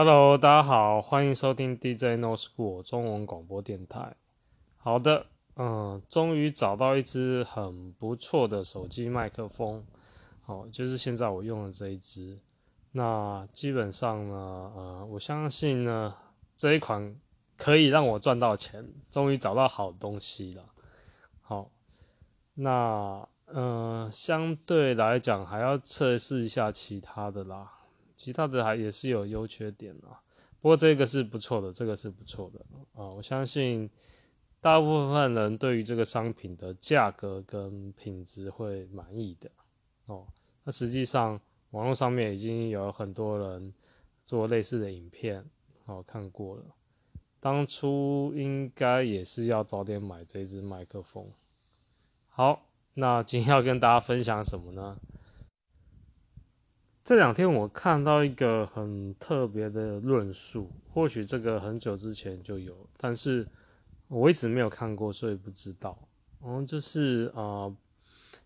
Hello，大家好，欢迎收听 DJ No School 中文广播电台。好的，嗯，终于找到一支很不错的手机麦克风，好，就是现在我用的这一支。那基本上呢，呃，我相信呢，这一款可以让我赚到钱，终于找到好东西了。好，那。嗯、呃，相对来讲还要测试一下其他的啦，其他的还也是有优缺点啊。不过这个是不错的，这个是不错的啊、我相信大部分人对于这个商品的价格跟品质会满意的哦。那实际上网络上面已经有很多人做类似的影片，哦，看过了。当初应该也是要早点买这支麦克风。好。那今天要跟大家分享什么呢？这两天我看到一个很特别的论述，或许这个很久之前就有，但是我一直没有看过，所以不知道。嗯，就是啊、呃，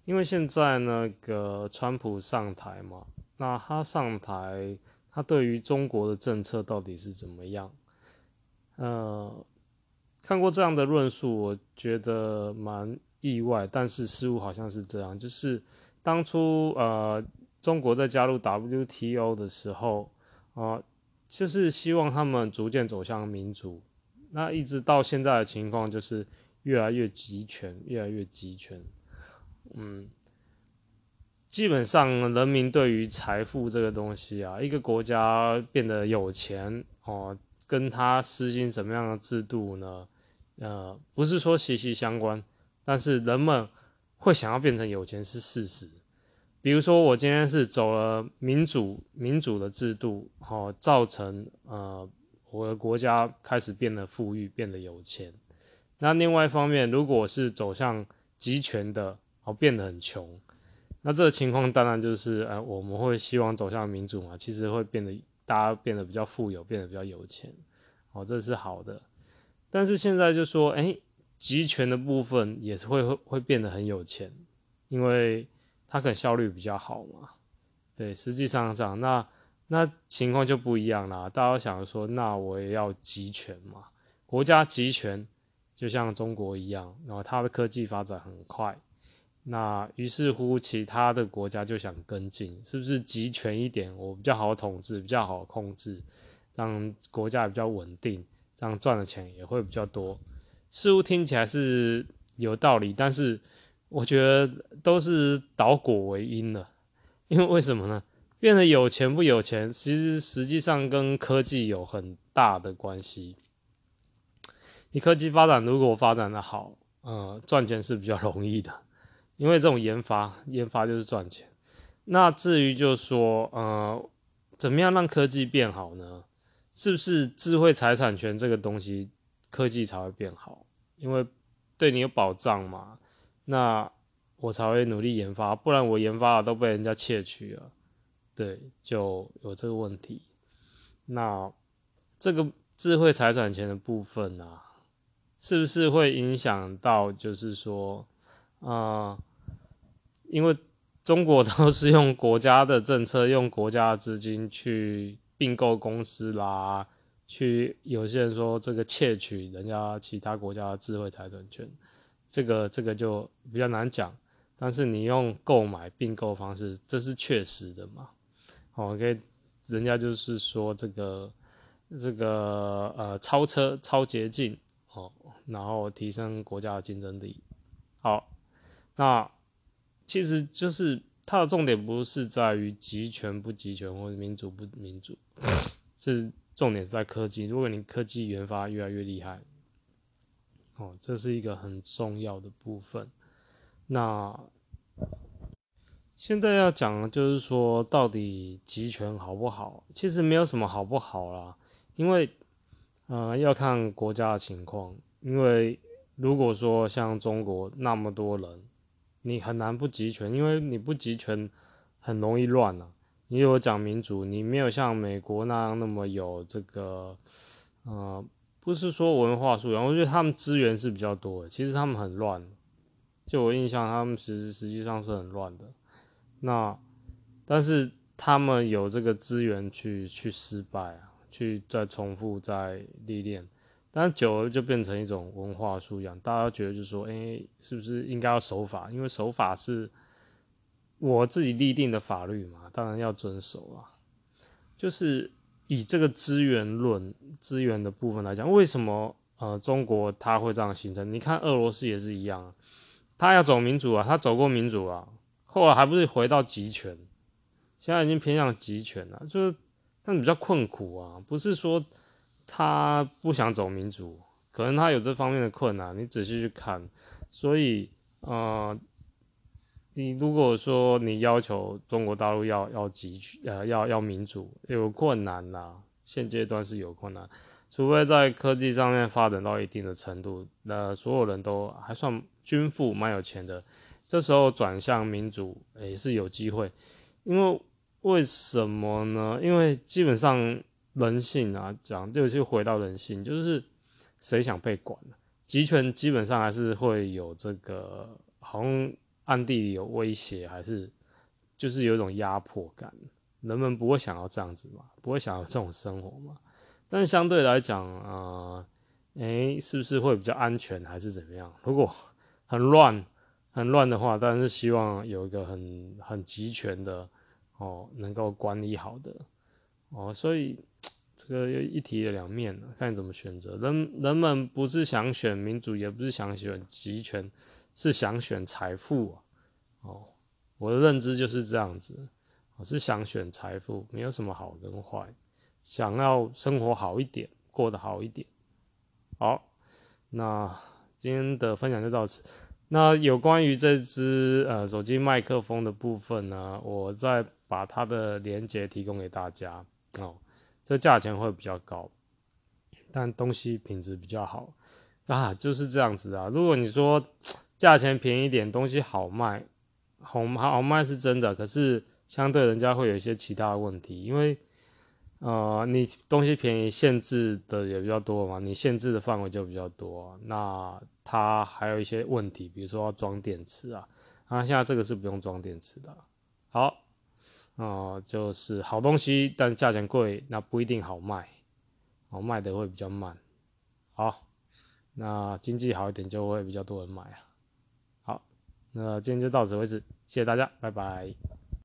因为现在那个川普上台嘛，那他上台，他对于中国的政策到底是怎么样？呃，看过这样的论述，我觉得蛮。意外，但是事物好像是这样，就是当初呃中国在加入 WTO 的时候啊、就是希望他们逐渐走向民主，那一直到现在的情况就是越来越集权，越来越集权，嗯，基本上人民对于财富这个东西啊，一个国家变得有钱哦、跟他实行什么样的制度呢？呃，不是说息息相关。但是人们会想要变成有钱是事实，比如说我今天是走了民主民主的制度，好造成呃我的国家开始变得富裕，变得有钱。那另外一方面，如果是走向集权的，好变得很穷，那这个情况当然就是呃我们会希望走向民主嘛，其实会变得大家变得比较富有，变得比较有钱，好这是好的。但是现在就说哎。欸集权的部分也是会会会变得很有钱，因为它可能效率比较好嘛。对，实际上这样，那那情况就不一样啦。大家想说，那我也要集权嘛？国家集权就像中国一样，然后它的科技发展很快，那于是乎其他的国家就想跟进，是不是集权一点，我比较好统治，比较好控制，这样国家比较稳定，这样赚的钱也会比较多。似乎听起来是有道理，但是我觉得都是倒果为因了。因为为什么呢？变得有钱不有钱，其实实际上跟科技有很大的关系。你科技发展如果发展的好，呃，赚钱是比较容易的，因为这种研发，研发就是赚钱。那至于就是说，呃，怎么样让科技变好呢？是不是智慧财产权这个东西？科技才会变好，因为对你有保障嘛，那我才会努力研发，不然我研发的都被人家窃取了，对，就有这个问题。那这个智慧财产权的部分啊，是不是会影响到？就是说，啊、因为中国都是用国家的政策，用国家的资金去并购公司啦。去有些人说这个窃取人家其他国家的智慧财产权，这个这个就比较难讲。但是你用购买并购方式，这是确实的嘛？好，OK，人家就是说这个这个呃超车超捷径哦，然后提升国家的竞争力。好，那其实就是它的重点不是在于集权不集权或者民主不民主，是。重点是在科技，如果你科技研发越来越厉害，哦，这是一个很重要的部分。那现在要讲的就是说，到底集权好不好？其实没有什么好不好啦，因为，呃，要看国家的情况。因为如果说像中国那么多人，你很难不集权，因为你不集权很容易乱啊。你有讲民主，你没有像美国那样那么有这个，呃，不是说文化素养，我觉得他们资源是比较多的。其实他们很乱，就我印象，他们其实实际上是很乱的。那但是他们有这个资源去去失败啊，去再重复再历练，但久了就变成一种文化素养，大家觉得就是说，哎、是不是应该要守法？因为守法是我自己立定的法律嘛，当然要遵守啊。就是以这个资源论资源的部分来讲，为什么呃中国它会这样形成？你看俄罗斯也是一样，他要走民主啊，他走过民主啊，后来还不是回到集权？现在已经偏向集权了，就是但比较困苦啊，不是说他不想走民主，可能他有这方面的困难，你仔细去看。所以，呃，你如果说你要求中国大陆要要集权，呃，要要民主，有困难啦，现阶段是有困难，除非在科技上面发展到一定的程度，那所有人都还算均富，蛮有钱的，这时候转向民主也是有机会，因为。为什么呢？因为基本上人性啊，讲就就回到人性，就是谁想被管？集权基本上还是会有这个，好像暗地里有威胁，还是就是有一种压迫感。人们不会想要这样子嘛，不会想要这种生活嘛。但相对来讲，呃，诶，是不是会比较安全，还是怎么样？如果很乱、很乱的话，当然是希望有一个很很集权的。哦，能够管理好的哦，所以这个一体的两面，看怎么选择。人人们不是想选民主，也不是想选集权，是想选财富啊。哦，我的认知就是这样子，我是想选财富，没有什么好跟坏，想要生活好一点，过得好一点。好，那今天的分享就到此。那有关于这支呃手机麦克风的部分呢，我再。把它的连接提供给大家哦，这价钱会比较高，但东西品质比较好啊，就是这样子啊。如果你说价钱便宜点，东西好卖，好好卖是真的，可是相对人家会有一些其他的问题，因为呃，你东西便宜，限制的也比较多嘛，你限制的范围就比较多，那它还有一些问题，比如说要装电池啊，那现在这个是不用装电池的，好。呃，就是好东西，但价钱贵，那不一定好卖，好卖的会比较慢。好，那经济好一点就会比较多人买啊。那今天就到此为止，谢谢大家，拜拜。